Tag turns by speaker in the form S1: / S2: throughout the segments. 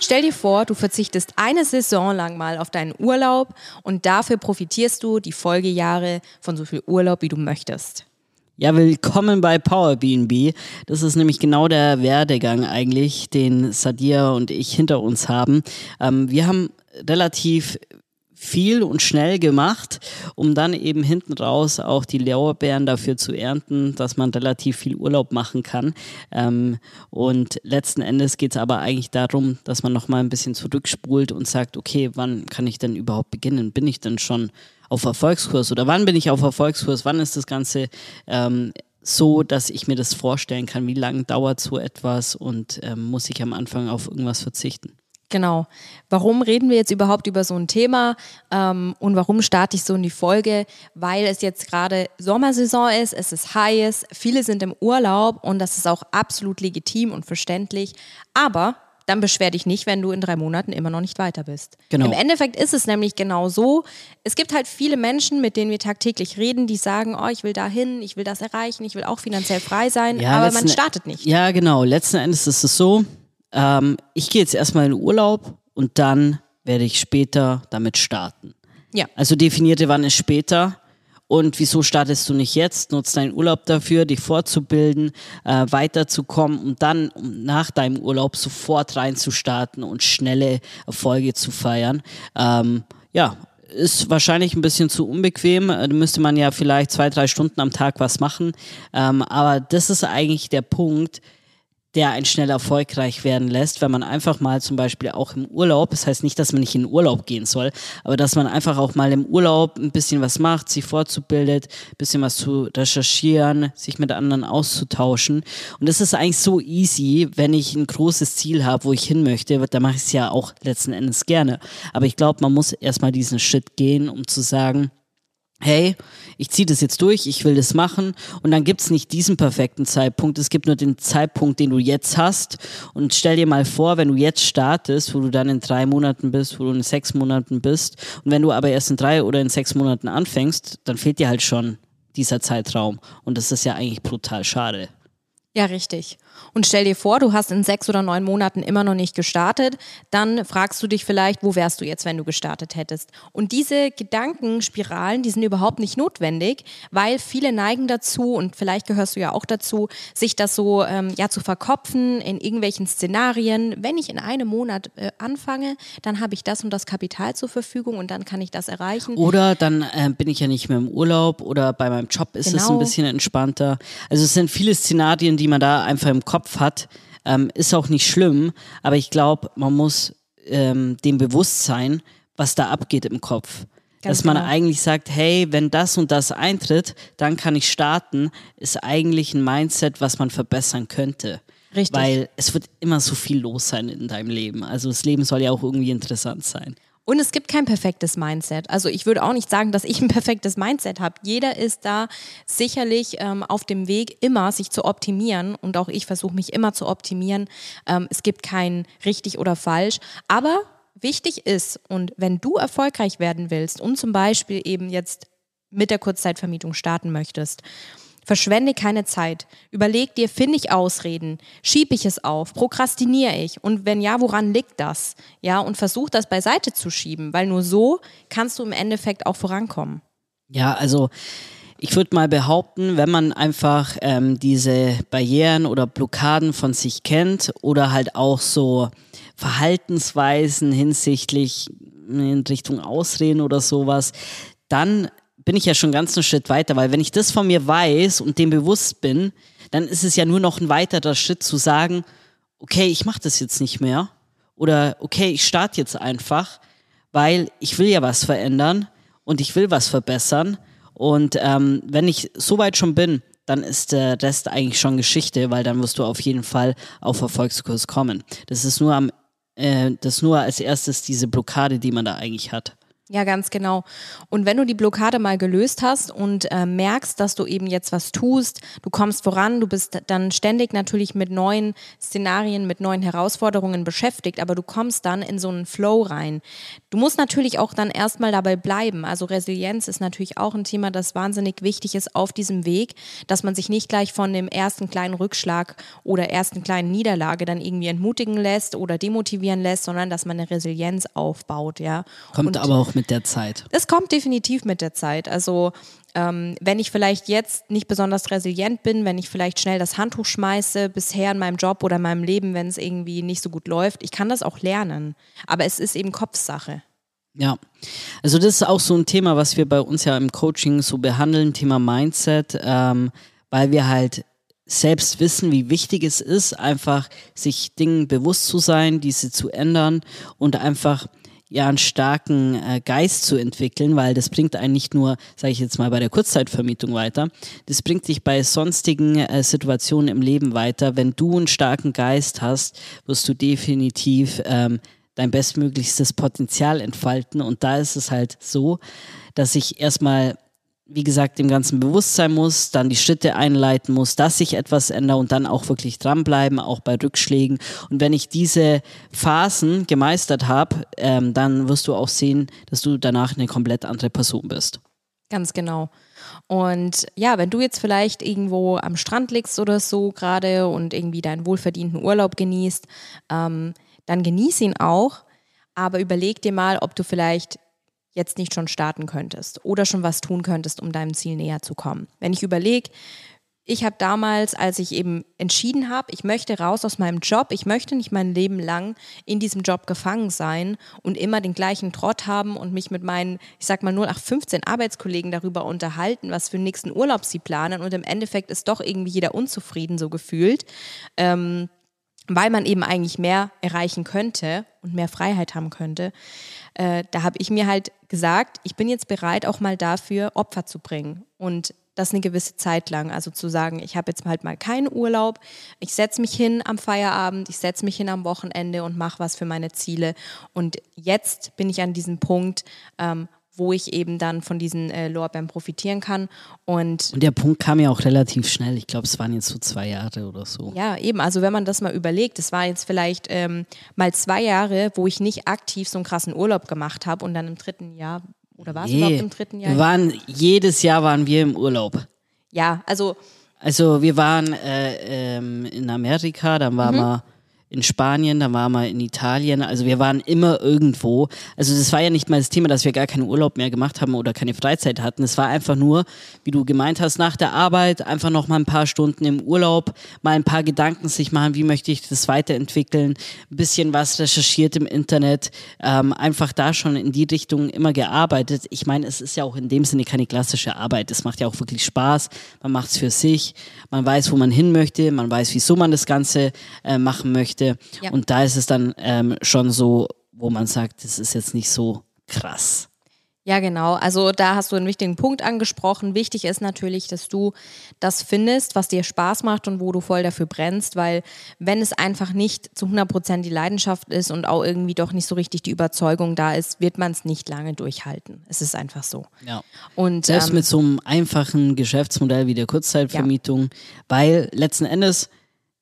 S1: Stell dir vor, du verzichtest eine Saison lang mal auf deinen Urlaub und dafür profitierst du die Folgejahre von so viel Urlaub, wie du möchtest.
S2: Ja, willkommen bei PowerBNB. Das ist nämlich genau der Werdegang eigentlich, den Sadia und ich hinter uns haben. Ähm, wir haben relativ viel und schnell gemacht, um dann eben hinten raus auch die Lorbeeren dafür zu ernten, dass man relativ viel Urlaub machen kann. Ähm, und letzten Endes geht es aber eigentlich darum, dass man nochmal ein bisschen zurückspult und sagt, okay, wann kann ich denn überhaupt beginnen? Bin ich denn schon auf Erfolgskurs oder wann bin ich auf Erfolgskurs? Wann ist das Ganze ähm, so, dass ich mir das vorstellen kann? Wie lange dauert so etwas und ähm, muss ich am Anfang auf irgendwas verzichten?
S1: Genau. Warum reden wir jetzt überhaupt über so ein Thema ähm, und warum starte ich so in die Folge? Weil es jetzt gerade Sommersaison ist, es ist heiß, viele sind im Urlaub und das ist auch absolut legitim und verständlich. Aber dann beschwer dich nicht, wenn du in drei Monaten immer noch nicht weiter bist. Genau. Im Endeffekt ist es nämlich genau so. Es gibt halt viele Menschen, mit denen wir tagtäglich reden, die sagen, oh, ich will dahin, ich will das erreichen, ich will auch finanziell frei sein, ja, aber man startet nicht.
S2: Ja, genau. Letzten Endes ist es so, ähm, ich gehe jetzt erstmal in Urlaub und dann werde ich später damit starten. Ja. Also definierte, wann ist später. Und wieso startest du nicht jetzt? Nutzt deinen Urlaub dafür, dich fortzubilden, äh, weiterzukommen und dann um nach deinem Urlaub sofort reinzustarten und schnelle Erfolge zu feiern. Ähm, ja, ist wahrscheinlich ein bisschen zu unbequem. Da müsste man ja vielleicht zwei, drei Stunden am Tag was machen. Ähm, aber das ist eigentlich der Punkt, der einen schnell erfolgreich werden lässt, wenn man einfach mal zum Beispiel auch im Urlaub, das heißt nicht, dass man nicht in den Urlaub gehen soll, aber dass man einfach auch mal im Urlaub ein bisschen was macht, sich fortzubildet, ein bisschen was zu recherchieren, sich mit anderen auszutauschen. Und das ist eigentlich so easy, wenn ich ein großes Ziel habe, wo ich hin möchte, da mache ich es ja auch letzten Endes gerne. Aber ich glaube, man muss erstmal diesen Schritt gehen, um zu sagen, hey, ich ziehe das jetzt durch, ich will das machen. Und dann gibt's nicht diesen perfekten Zeitpunkt, es gibt nur den Zeitpunkt, den du jetzt hast. Und stell dir mal vor, wenn du jetzt startest, wo du dann in drei Monaten bist, wo du in sechs Monaten bist. Und wenn du aber erst in drei oder in sechs Monaten anfängst, dann fehlt dir halt schon dieser Zeitraum. Und das ist ja eigentlich brutal schade.
S1: Ja, richtig. Und stell dir vor, du hast in sechs oder neun Monaten immer noch nicht gestartet, dann fragst du dich vielleicht, wo wärst du jetzt, wenn du gestartet hättest? Und diese Gedankenspiralen, die sind überhaupt nicht notwendig, weil viele neigen dazu, und vielleicht gehörst du ja auch dazu, sich das so ähm, ja, zu verkopfen in irgendwelchen Szenarien. Wenn ich in einem Monat äh, anfange, dann habe ich das und das Kapital zur Verfügung und dann kann ich das erreichen.
S2: Oder dann äh, bin ich ja nicht mehr im Urlaub oder bei meinem Job ist genau. es ein bisschen entspannter. Also es sind viele Szenarien, die man da einfach im Kopf hat, ähm, ist auch nicht schlimm, aber ich glaube, man muss ähm, dem bewusst sein, was da abgeht im Kopf. Ganz dass man genau. eigentlich sagt, hey, wenn das und das eintritt, dann kann ich starten, ist eigentlich ein Mindset, was man verbessern könnte. Richtig. Weil es wird immer so viel los sein in deinem Leben. Also das Leben soll ja auch irgendwie interessant sein.
S1: Und es gibt kein perfektes Mindset. Also ich würde auch nicht sagen, dass ich ein perfektes Mindset habe. Jeder ist da sicherlich ähm, auf dem Weg, immer sich zu optimieren. Und auch ich versuche mich immer zu optimieren. Ähm, es gibt kein richtig oder falsch. Aber wichtig ist, und wenn du erfolgreich werden willst und zum Beispiel eben jetzt mit der Kurzzeitvermietung starten möchtest, Verschwende keine Zeit. Überleg dir, finde ich Ausreden? Schiebe ich es auf? Prokrastiniere ich? Und wenn ja, woran liegt das? Ja, und versuch das beiseite zu schieben, weil nur so kannst du im Endeffekt auch vorankommen.
S2: Ja, also ich würde mal behaupten, wenn man einfach ähm, diese Barrieren oder Blockaden von sich kennt oder halt auch so Verhaltensweisen hinsichtlich in Richtung Ausreden oder sowas, dann bin ich ja schon ganz einen Schritt weiter, weil wenn ich das von mir weiß und dem bewusst bin, dann ist es ja nur noch ein weiterer Schritt zu sagen, okay, ich mache das jetzt nicht mehr oder okay, ich starte jetzt einfach, weil ich will ja was verändern und ich will was verbessern und ähm, wenn ich so weit schon bin, dann ist der Rest eigentlich schon Geschichte, weil dann wirst du auf jeden Fall auf Erfolgskurs kommen. Das ist nur am, äh, das ist nur als erstes diese Blockade, die man da eigentlich hat.
S1: Ja, ganz genau. Und wenn du die Blockade mal gelöst hast und äh, merkst, dass du eben jetzt was tust, du kommst voran, du bist dann ständig natürlich mit neuen Szenarien, mit neuen Herausforderungen beschäftigt, aber du kommst dann in so einen Flow rein. Du musst natürlich auch dann erstmal dabei bleiben. Also Resilienz ist natürlich auch ein Thema, das wahnsinnig wichtig ist auf diesem Weg, dass man sich nicht gleich von dem ersten kleinen Rückschlag oder ersten kleinen Niederlage dann irgendwie entmutigen lässt oder demotivieren lässt, sondern dass man eine Resilienz aufbaut, ja.
S2: Kommt und aber auch mit der Zeit.
S1: Es kommt definitiv mit der Zeit. Also ähm, wenn ich vielleicht jetzt nicht besonders resilient bin, wenn ich vielleicht schnell das Handtuch schmeiße, bisher in meinem Job oder in meinem Leben, wenn es irgendwie nicht so gut läuft, ich kann das auch lernen. Aber es ist eben Kopfsache.
S2: Ja, also das ist auch so ein Thema, was wir bei uns ja im Coaching so behandeln, Thema Mindset, ähm, weil wir halt selbst wissen, wie wichtig es ist, einfach sich Dingen bewusst zu sein, diese zu ändern und einfach ja einen starken äh, Geist zu entwickeln, weil das bringt einen nicht nur, sage ich jetzt mal, bei der Kurzzeitvermietung weiter, das bringt dich bei sonstigen äh, Situationen im Leben weiter. Wenn du einen starken Geist hast, wirst du definitiv ähm, dein bestmöglichstes Potenzial entfalten. Und da ist es halt so, dass ich erstmal wie gesagt, dem Ganzen bewusst sein muss, dann die Schritte einleiten muss, dass sich etwas ändert und dann auch wirklich dranbleiben, auch bei Rückschlägen. Und wenn ich diese Phasen gemeistert habe, ähm, dann wirst du auch sehen, dass du danach eine komplett andere Person bist.
S1: Ganz genau. Und ja, wenn du jetzt vielleicht irgendwo am Strand liegst oder so gerade und irgendwie deinen wohlverdienten Urlaub genießt, ähm, dann genieß ihn auch, aber überleg dir mal, ob du vielleicht jetzt nicht schon starten könntest oder schon was tun könntest, um deinem Ziel näher zu kommen. Wenn ich überlege, ich habe damals, als ich eben entschieden habe, ich möchte raus aus meinem Job, ich möchte nicht mein Leben lang in diesem Job gefangen sein und immer den gleichen Trott haben und mich mit meinen, ich sag mal 0815 Arbeitskollegen darüber unterhalten, was für den nächsten Urlaub sie planen und im Endeffekt ist doch irgendwie jeder unzufrieden so gefühlt. Ähm, weil man eben eigentlich mehr erreichen könnte und mehr Freiheit haben könnte, äh, da habe ich mir halt gesagt, ich bin jetzt bereit, auch mal dafür Opfer zu bringen und das eine gewisse Zeit lang. Also zu sagen, ich habe jetzt halt mal keinen Urlaub, ich setze mich hin am Feierabend, ich setze mich hin am Wochenende und mache was für meine Ziele. Und jetzt bin ich an diesem Punkt, ähm, wo ich eben dann von diesen äh, Lorbeeren profitieren kann. Und,
S2: und der Punkt kam ja auch relativ schnell. Ich glaube, es waren jetzt so zwei Jahre oder so.
S1: Ja, eben. Also wenn man das mal überlegt, es war jetzt vielleicht ähm, mal zwei Jahre, wo ich nicht aktiv so einen krassen Urlaub gemacht habe und dann im dritten Jahr, oder war es nee, überhaupt im dritten Jahr?
S2: Wir waren, jedes Jahr waren wir im Urlaub.
S1: Ja, also.
S2: Also wir waren äh, ähm, in Amerika, dann waren mhm. wir in Spanien, dann waren wir in Italien. Also wir waren immer irgendwo. Also das war ja nicht mal das Thema, dass wir gar keinen Urlaub mehr gemacht haben oder keine Freizeit hatten. Es war einfach nur, wie du gemeint hast, nach der Arbeit einfach noch mal ein paar Stunden im Urlaub, mal ein paar Gedanken sich machen, wie möchte ich das weiterentwickeln, ein bisschen was recherchiert im Internet, ähm, einfach da schon in die Richtung immer gearbeitet. Ich meine, es ist ja auch in dem Sinne keine klassische Arbeit. Es macht ja auch wirklich Spaß. Man macht es für sich. Man weiß, wo man hin möchte. Man weiß, wieso man das Ganze äh, machen möchte möchte. Ja. Und da ist es dann ähm, schon so, wo man sagt, das ist jetzt nicht so krass.
S1: Ja, genau. Also da hast du einen wichtigen Punkt angesprochen. Wichtig ist natürlich, dass du das findest, was dir Spaß macht und wo du voll dafür brennst, weil wenn es einfach nicht zu 100 Prozent die Leidenschaft ist und auch irgendwie doch nicht so richtig die Überzeugung da ist, wird man es nicht lange durchhalten. Es ist einfach so.
S2: Ja. Und selbst ähm, mit so einem einfachen Geschäftsmodell wie der Kurzzeitvermietung, ja. weil letzten Endes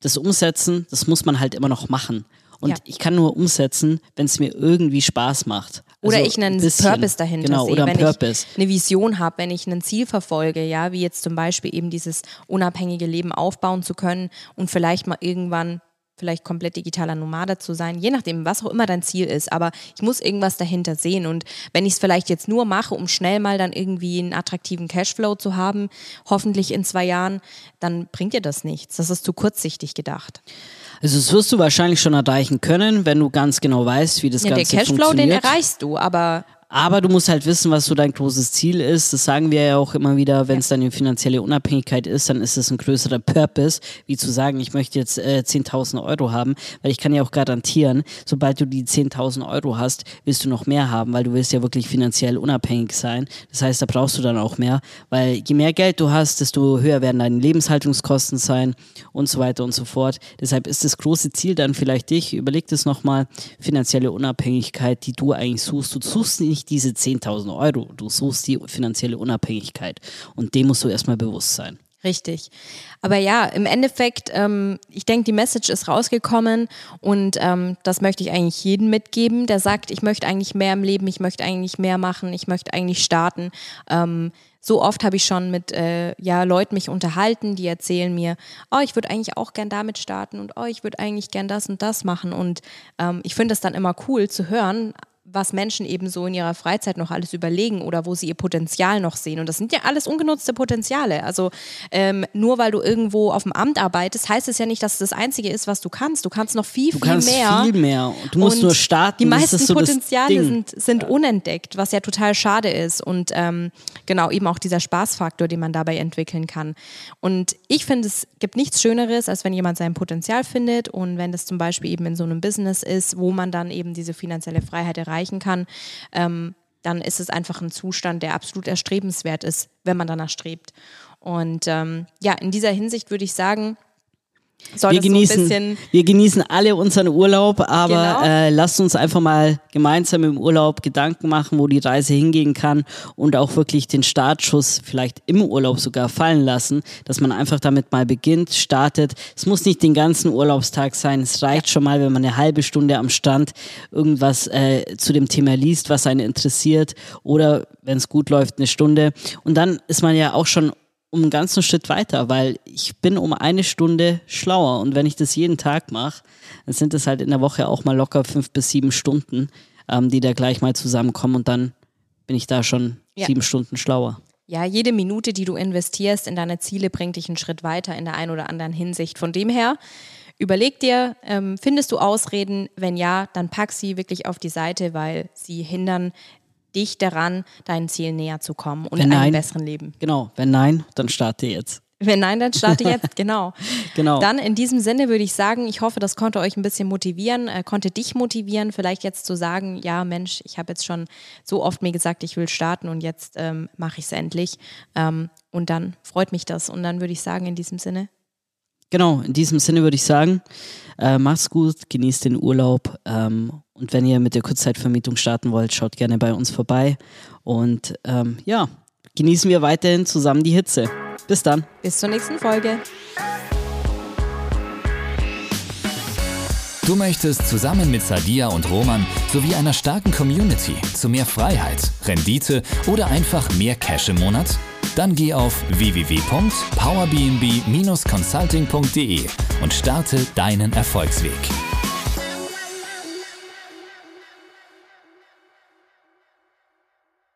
S2: das Umsetzen, das muss man halt immer noch machen. Und ja. ich kann nur umsetzen, wenn es mir irgendwie Spaß macht.
S1: Also oder ich einen bisschen, Purpose dahinter
S2: genau,
S1: sehe,
S2: oder
S1: wenn
S2: Purpose.
S1: ich eine Vision habe, wenn ich ein Ziel verfolge, ja, wie jetzt zum Beispiel eben dieses unabhängige Leben aufbauen zu können und vielleicht mal irgendwann vielleicht komplett digitaler Nomade zu sein, je nachdem, was auch immer dein Ziel ist. Aber ich muss irgendwas dahinter sehen. Und wenn ich es vielleicht jetzt nur mache, um schnell mal dann irgendwie einen attraktiven Cashflow zu haben, hoffentlich in zwei Jahren, dann bringt dir das nichts. Das ist zu kurzsichtig gedacht.
S2: Also das wirst du wahrscheinlich schon erreichen können, wenn du ganz genau weißt, wie das ja, Ganze funktioniert. Der Cashflow, den
S1: erreichst du, aber
S2: aber du musst halt wissen, was so dein großes Ziel ist. Das sagen wir ja auch immer wieder, wenn es dann eine finanzielle Unabhängigkeit ist, dann ist es ein größerer Purpose, wie zu sagen, ich möchte jetzt äh, 10.000 Euro haben, weil ich kann ja auch garantieren, sobald du die 10.000 Euro hast, willst du noch mehr haben, weil du willst ja wirklich finanziell unabhängig sein. Das heißt, da brauchst du dann auch mehr, weil je mehr Geld du hast, desto höher werden deine Lebenshaltungskosten sein und so weiter und so fort. Deshalb ist das große Ziel dann vielleicht dich, überleg das nochmal, finanzielle Unabhängigkeit, die du eigentlich suchst. Du suchst nicht nicht diese 10.000 Euro. Du suchst die finanzielle Unabhängigkeit. Und dem musst du erstmal bewusst sein.
S1: Richtig. Aber ja, im Endeffekt, ähm, ich denke, die Message ist rausgekommen und ähm, das möchte ich eigentlich jedem mitgeben, der sagt, ich möchte eigentlich mehr im Leben, ich möchte eigentlich mehr machen, ich möchte eigentlich starten. Ähm, so oft habe ich schon mit äh, ja, Leuten mich unterhalten, die erzählen mir, oh, ich würde eigentlich auch gern damit starten und oh, ich würde eigentlich gern das und das machen. Und ähm, ich finde es dann immer cool zu hören, was Menschen eben so in ihrer Freizeit noch alles überlegen oder wo sie ihr Potenzial noch sehen. Und das sind ja alles ungenutzte Potenziale. Also ähm, nur weil du irgendwo auf dem Amt arbeitest, heißt es ja nicht, dass es das Einzige ist, was du kannst. Du kannst noch viel,
S2: du
S1: viel
S2: kannst
S1: mehr.
S2: viel mehr. Du musst Und nur starten.
S1: Die meisten so Potenziale sind, sind unentdeckt, was ja total schade ist. Und ähm, genau, eben auch dieser Spaßfaktor, den man dabei entwickeln kann. Und ich finde, es gibt nichts Schöneres, als wenn jemand sein Potenzial findet und wenn das zum Beispiel eben in so einem Business ist, wo man dann eben diese finanzielle Freiheit erreicht erreichen kann, ähm, dann ist es einfach ein Zustand, der absolut erstrebenswert ist, wenn man danach strebt. Und ähm, ja, in dieser Hinsicht würde ich sagen,
S2: soll wir, genießen, so wir genießen alle unseren Urlaub, aber genau. äh, lasst uns einfach mal gemeinsam im Urlaub Gedanken machen, wo die Reise hingehen kann und auch wirklich den Startschuss vielleicht im Urlaub sogar fallen lassen, dass man einfach damit mal beginnt, startet. Es muss nicht den ganzen Urlaubstag sein, es reicht schon mal, wenn man eine halbe Stunde am Stand irgendwas äh, zu dem Thema liest, was einen interessiert oder wenn es gut läuft, eine Stunde. Und dann ist man ja auch schon um einen ganzen Schritt weiter, weil ich bin um eine Stunde schlauer und wenn ich das jeden Tag mache, dann sind es halt in der Woche auch mal locker fünf bis sieben Stunden, ähm, die da gleich mal zusammenkommen und dann bin ich da schon ja. sieben Stunden schlauer.
S1: Ja, jede Minute, die du investierst in deine Ziele, bringt dich einen Schritt weiter in der einen oder anderen Hinsicht. Von dem her, überleg dir, ähm, findest du Ausreden? Wenn ja, dann pack sie wirklich auf die Seite, weil sie hindern dich daran, deinen Zielen näher zu kommen und in einem besseren Leben.
S2: Genau, wenn nein, dann starte jetzt.
S1: Wenn nein, dann starte jetzt, genau.
S2: genau.
S1: Dann in diesem Sinne würde ich sagen, ich hoffe, das konnte euch ein bisschen motivieren, äh, konnte dich motivieren, vielleicht jetzt zu sagen, ja Mensch, ich habe jetzt schon so oft mir gesagt, ich will starten und jetzt ähm, mache ich es endlich. Ähm, und dann freut mich das. Und dann würde ich sagen, in diesem Sinne.
S2: Genau, in diesem Sinne würde ich sagen, äh, macht's gut, genießt den Urlaub ähm, und wenn ihr mit der Kurzzeitvermietung starten wollt, schaut gerne bei uns vorbei. Und ähm, ja, genießen wir weiterhin zusammen die Hitze. Bis dann.
S1: Bis zur nächsten Folge.
S3: Du möchtest zusammen mit Sadia und Roman sowie einer starken Community zu mehr Freiheit, Rendite oder einfach mehr Cash im Monat? Dann geh auf www.powerbnb-consulting.de und starte deinen Erfolgsweg.